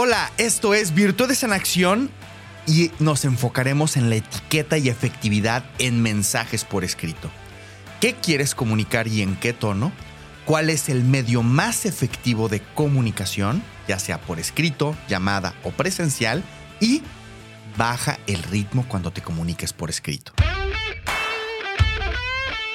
Hola, esto es Virtudes en Acción y nos enfocaremos en la etiqueta y efectividad en mensajes por escrito. ¿Qué quieres comunicar y en qué tono? ¿Cuál es el medio más efectivo de comunicación, ya sea por escrito, llamada o presencial? Y baja el ritmo cuando te comuniques por escrito.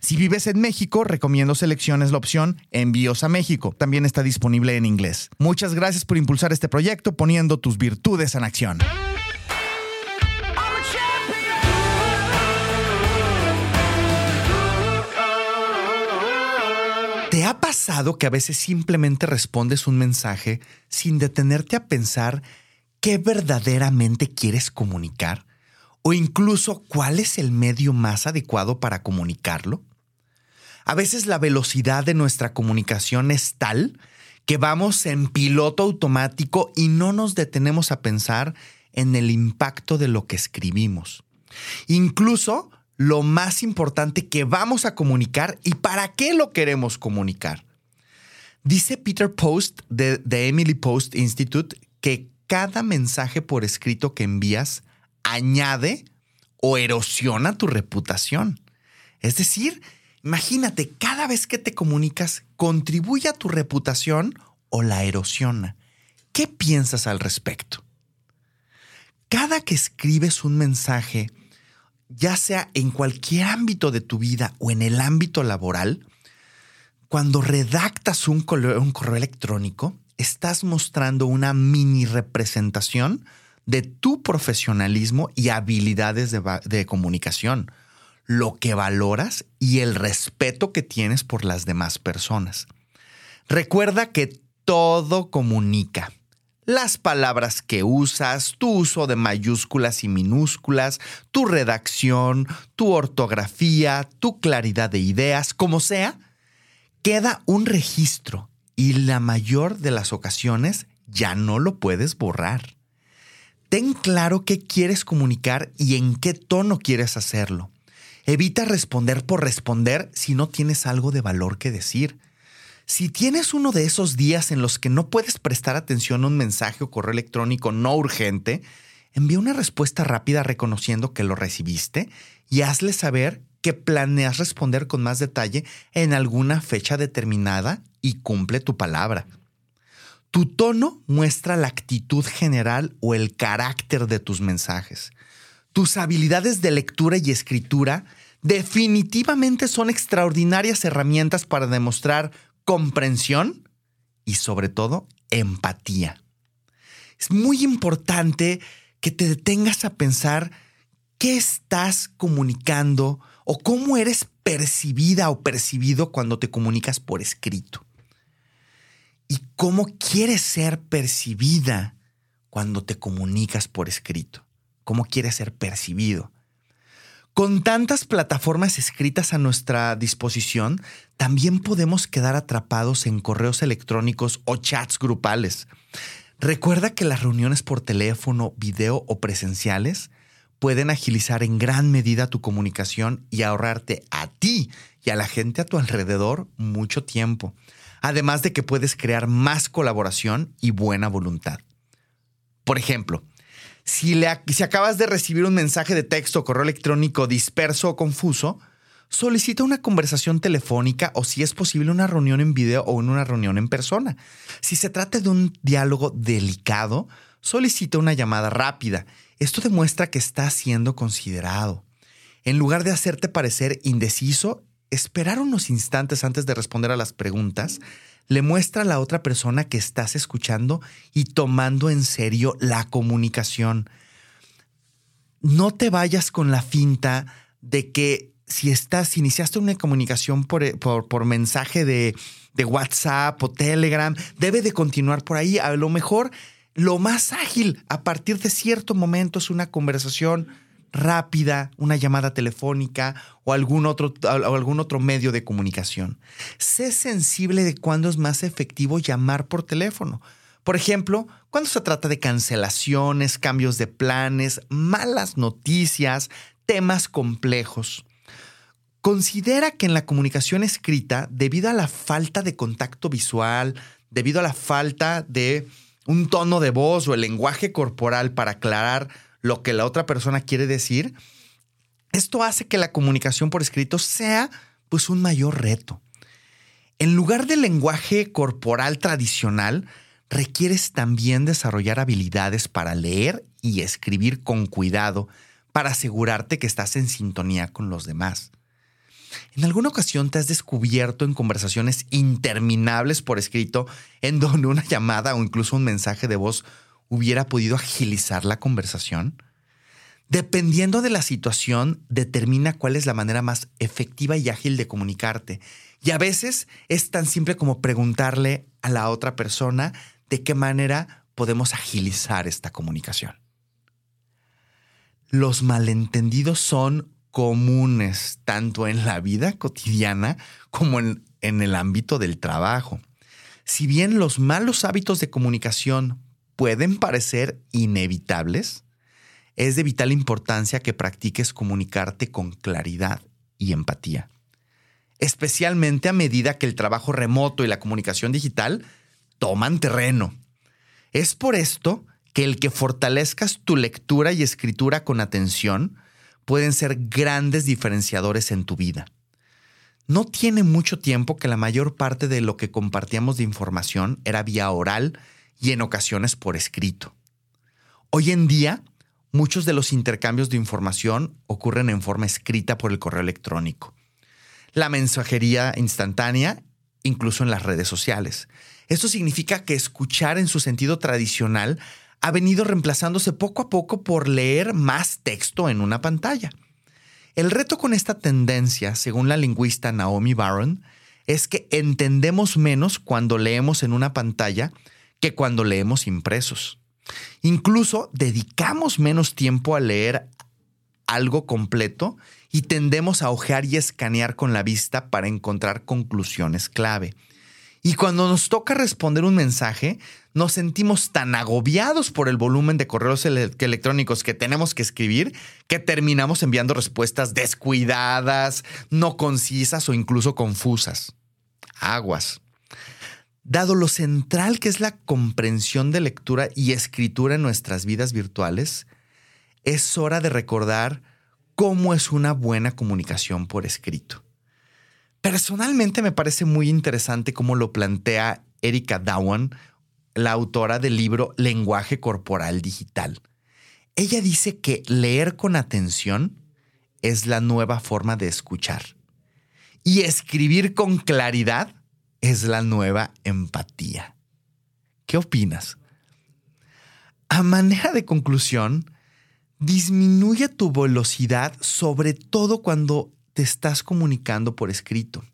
Si vives en México, recomiendo selecciones la opción Envíos a México. También está disponible en inglés. Muchas gracias por impulsar este proyecto poniendo tus virtudes en acción. ¿Te ha pasado que a veces simplemente respondes un mensaje sin detenerte a pensar qué verdaderamente quieres comunicar? ¿O incluso cuál es el medio más adecuado para comunicarlo? A veces la velocidad de nuestra comunicación es tal que vamos en piloto automático y no nos detenemos a pensar en el impacto de lo que escribimos. Incluso lo más importante que vamos a comunicar y para qué lo queremos comunicar. Dice Peter Post de Emily Post Institute que cada mensaje por escrito que envías añade o erosiona tu reputación. Es decir, imagínate, cada vez que te comunicas, contribuye a tu reputación o la erosiona. ¿Qué piensas al respecto? Cada que escribes un mensaje, ya sea en cualquier ámbito de tu vida o en el ámbito laboral, cuando redactas un correo, un correo electrónico, estás mostrando una mini representación de tu profesionalismo y habilidades de, comunicación, lo que valoras y el respeto que tienes por las demás personas. Recuerda que todo comunica las palabras que usas, tu uso de mayúsculas y minúsculas, tu redacción, tu ortografía, tu claridad de ideas, como sea, queda un registro y la mayor de las ocasiones ya no lo puedes borrar. Ten claro qué quieres comunicar y en qué tono quieres hacerlo. Evita responder por responder si no tienes algo de valor que decir. Si tienes uno de esos días en los que no puedes prestar atención a un mensaje o correo electrónico no urgente, envía una respuesta rápida reconociendo que lo recibiste y hazle saber que planeas responder con más detalle en alguna fecha determinada y cumple tu palabra. Tu tono muestra la actitud general o el carácter de tus mensajes. Tus habilidades de lectura y escritura definitivamente son extraordinarias herramientas para demostrar comprensión y sobre todo empatía. Es muy importante que te detengas a pensar qué estás comunicando o cómo eres percibida o percibido cuando te comunicas por escrito. Y cómo quieres ser percibida cuando te comunicas por escrito. Cómo quieres ser percibido. Con tantas plataformas escritas a nuestra disposición, también podemos quedar atrapados en correos electrónicos o chats grupales. Recuerda que las reuniones por teléfono, video o presenciales pueden agilizar en gran medida tu comunicación y ahorrarte a ti y a la gente a tu alrededor mucho tiempo. Además de que puedes crear más colaboración y buena voluntad. Por ejemplo, si, le, si acabas de recibir un mensaje de texto o correo electrónico disperso o confuso, solicita una conversación telefónica o si es posible una reunión en video o una reunión en persona. Si se trata de un diálogo delicado, solicita una llamada rápida. Esto demuestra que está siendo considerado. En lugar de hacerte parecer indeciso, esperar unos instantes antes de responder a las preguntas le muestra a la otra persona que estás escuchando y tomando en serio la comunicación. No te vayas con la finta de que si estás, iniciaste una comunicación por, por, mensaje de, de WhatsApp o Telegram, debe de continuar por ahí. A lo mejor lo más ágil a partir de cierto momento es una conversación rápida, una llamada telefónica o algún otro, algún otro medio de comunicación. Sé sensible de cuándo es más efectivo llamar por teléfono. Por ejemplo, cuando se trata de cancelaciones, cambios de planes, malas noticias, temas complejos. Considera que en la comunicación escrita, debido a la falta de contacto visual, debido a la falta de un tono de voz o el lenguaje corporal para aclarar lo que la otra persona quiere decir, esto hace que la comunicación por escrito sea pues un mayor reto. En lugar del lenguaje corporal tradicional, requieres también desarrollar habilidades para leer y escribir con cuidado para asegurarte que estás en sintonía con los demás. ¿En alguna ocasión te has descubierto en conversaciones interminables por escrito en donde una llamada o incluso un mensaje de voz hubiera podido agilizar la conversación? Dependiendo de la situación, determina cuál es la manera más efectiva y ágil de comunicarte. Y a veces es tan simple como preguntarle a la otra persona de qué manera podemos agilizar esta comunicación. Los malentendidos son comunes tanto en la vida cotidiana como en, en el ámbito del trabajo. Si bien los malos hábitos de comunicación pueden parecer inevitables, es de vital importancia que practiques comunicarte con claridad y empatía, especialmente a medida que el trabajo remoto y la comunicación digital toman terreno. Es por esto que el que fortalezcas tu lectura y escritura con atención pueden ser grandes diferenciadores en tu vida. No tiene mucho tiempo que la mayor parte de lo que compartíamos de información era vía oral y en ocasiones por escrito. Hoy en día, muchos de los intercambios de información ocurren en forma escrita por el correo electrónico. La mensajería instantánea, incluso en las redes sociales. Esto significa que escuchar en su sentido tradicional ha venido reemplazándose poco a poco por leer más texto en una pantalla. El reto con esta tendencia, según la lingüista Naomi Barron, es que entendemos menos cuando leemos en una pantalla que cuando leemos impresos. Incluso dedicamos menos tiempo a leer algo completo y tendemos a ojear y escanear con la vista para encontrar conclusiones clave. Y cuando nos toca responder un mensaje, nos sentimos tan agobiados por el volumen de correos electrónicos que tenemos que escribir que terminamos enviando respuestas descuidadas, no concisas o incluso confusas. Aguas. Dado lo central que es la comprensión de lectura y escritura en nuestras vidas virtuales, es hora de recordar cómo es una buena comunicación por escrito. Personalmente me parece muy interesante cómo lo plantea Erika Dowan, la autora del libro Lenguaje Corporal Digital. Ella dice que leer con atención es la nueva forma de escuchar y escribir con claridad es la nueva empatía. ¿Qué opinas? A manera de conclusión, disminuye tu velocidad, sobre todo cuando te estás comunicando por escrito.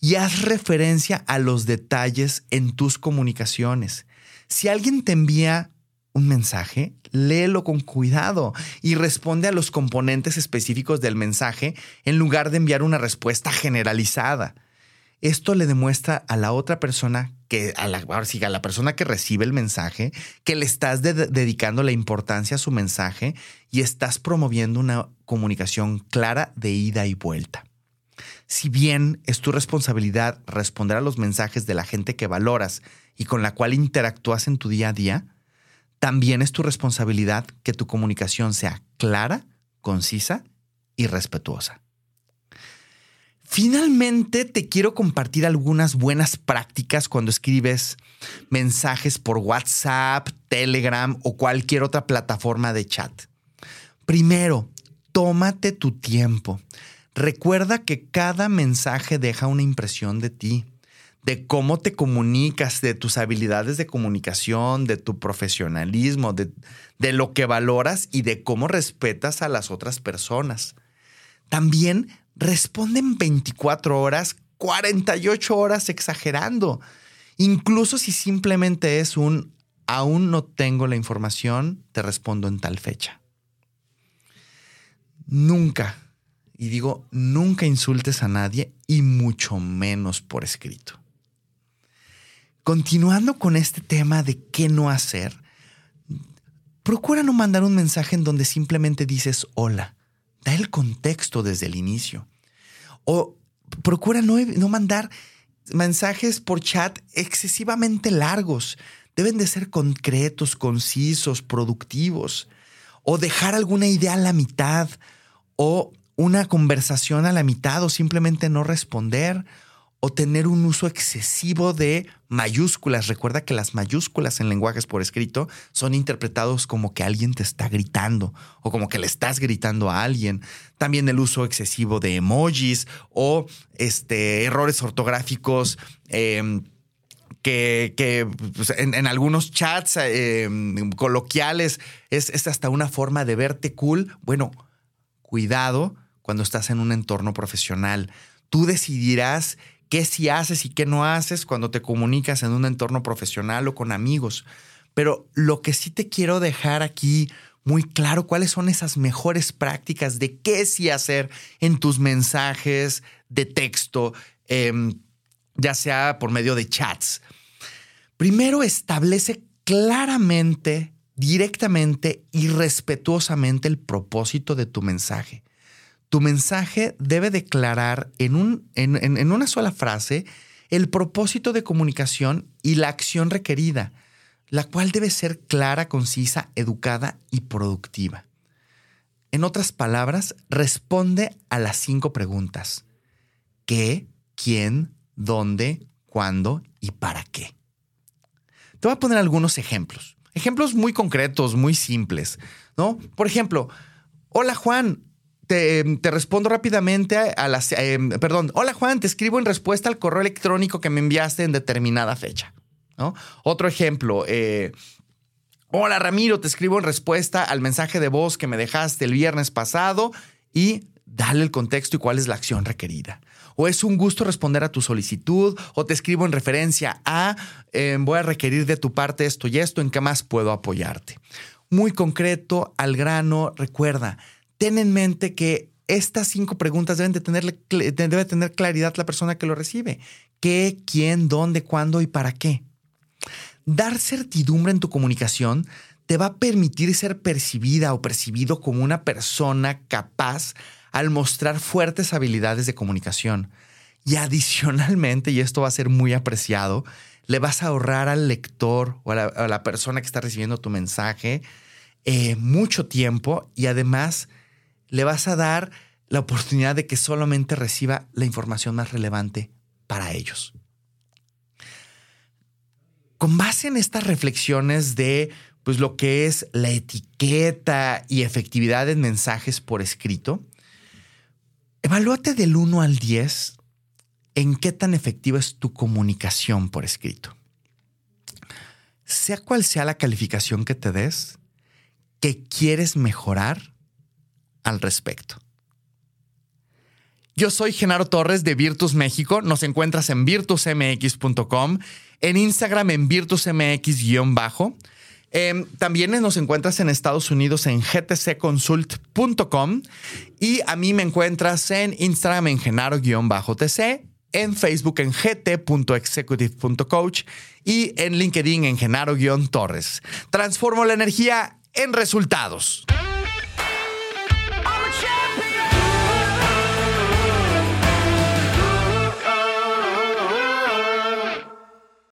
Y haz referencia a los detalles en tus comunicaciones. Si alguien te envía un mensaje, léelo con cuidado y responde a los componentes específicos del mensaje en lugar de enviar una respuesta generalizada. Esto le demuestra a la otra persona que a la, a la persona que recibe el mensaje que le estás dedicando la importancia a su mensaje y estás promoviendo una comunicación clara de ida y vuelta. Si bien es tu responsabilidad responder a los mensajes de la gente que valoras y con la cual interactúas en tu día a día, también es tu responsabilidad que tu comunicación sea clara, concisa y respetuosa. Finalmente, te quiero compartir algunas buenas prácticas cuando escribes mensajes por WhatsApp, Telegram o cualquier otra plataforma de chat. Primero, tómate tu tiempo. Recuerda que cada mensaje deja una impresión de ti, de cómo te comunicas, de tus habilidades de comunicación, de tu profesionalismo, de, de lo que valoras y de cómo respetas a las otras personas. También responden 24 horas, 48 horas exagerando. Incluso si simplemente es un aún no tengo la información, te respondo en tal fecha. Nunca, y digo, nunca insultes a nadie y mucho menos por escrito. Continuando con este tema de qué no hacer, procura no mandar un mensaje en donde simplemente dices hola. Da el contexto desde el inicio. O procura no, no mandar mensajes por chat excesivamente largos. Deben de ser concretos, concisos, productivos. O dejar alguna idea a la mitad. O una conversación a la mitad. O simplemente no responder o tener un uso excesivo de mayúsculas. Recuerda que las mayúsculas en lenguajes por escrito son interpretados como que alguien te está gritando o como que le estás gritando a alguien. También el uso excesivo de emojis o este, errores ortográficos. Em, que, pues, en, algunos chats em, coloquiales es, es hasta una forma de verte cool. Bueno, cuidado cuando estás en un entorno profesional. Tú decidirás qué sí haces y qué no haces cuando te comunicas en un entorno profesional o con amigos. Pero lo que sí te quiero dejar aquí muy claro, cuáles son esas mejores prácticas de qué sí hacer en tus mensajes de texto, em, ya sea por medio de chats. Primero establece claramente, directamente y respetuosamente el propósito de tu mensaje tu mensaje debe declarar en, un, en, una sola frase el propósito de comunicación y la acción requerida, la cual debe ser clara, concisa, educada y productiva. En otras palabras, responde a las cinco preguntas. ¿Qué? ¿Quién? ¿Dónde? ¿Cuándo? ¿Y para qué? Te voy a poner algunos ejemplos. Ejemplos muy concretos, muy simples, ¿no? Por ejemplo, hola Juan, te, respondo rápidamente a, las... Eh, perdón, hola Juan, te escribo en respuesta al correo electrónico que me enviaste en determinada fecha. Otro ejemplo, eh, hola Ramiro, te escribo en respuesta al mensaje de voz que me dejaste el viernes pasado y dale el contexto y cuál es la acción requerida. O es un gusto responder a tu solicitud, o te escribo en referencia a, eh, voy a requerir de tu parte esto y esto, en qué más puedo apoyarte. Muy concreto, al grano, recuerda, ten en mente que estas cinco preguntas deben de tener, debe tener claridad la persona que lo recibe. ¿Qué, quién, dónde, cuándo y para qué? Dar certidumbre en tu comunicación te va a permitir ser percibida o percibido como una persona capaz al mostrar fuertes habilidades de comunicación. Y adicionalmente, y esto va a ser muy apreciado, le vas a ahorrar al lector o a la, persona que está recibiendo tu mensaje eh, mucho tiempo y además le vas a dar la oportunidad de que solamente reciba la información más relevante para ellos. Con base en estas reflexiones de pues, lo que es la etiqueta y efectividad en mensajes por escrito, evalúate del 1 al 10 en qué tan efectiva es tu comunicación por escrito. Sea cual sea la calificación que te des, que quieres mejorar, al respecto. Yo soy Genaro Torres de Virtus México. Nos encuentras en virtusmx.com, en Instagram en virtusmx-bajo. Em, también nos encuentras en Estados Unidos en gtcconsult.com y a mí me encuentras en Instagram en genaro-tc, en Facebook en gt.executive.coach y en LinkedIn en genaro-torres. Transformo la energía en resultados.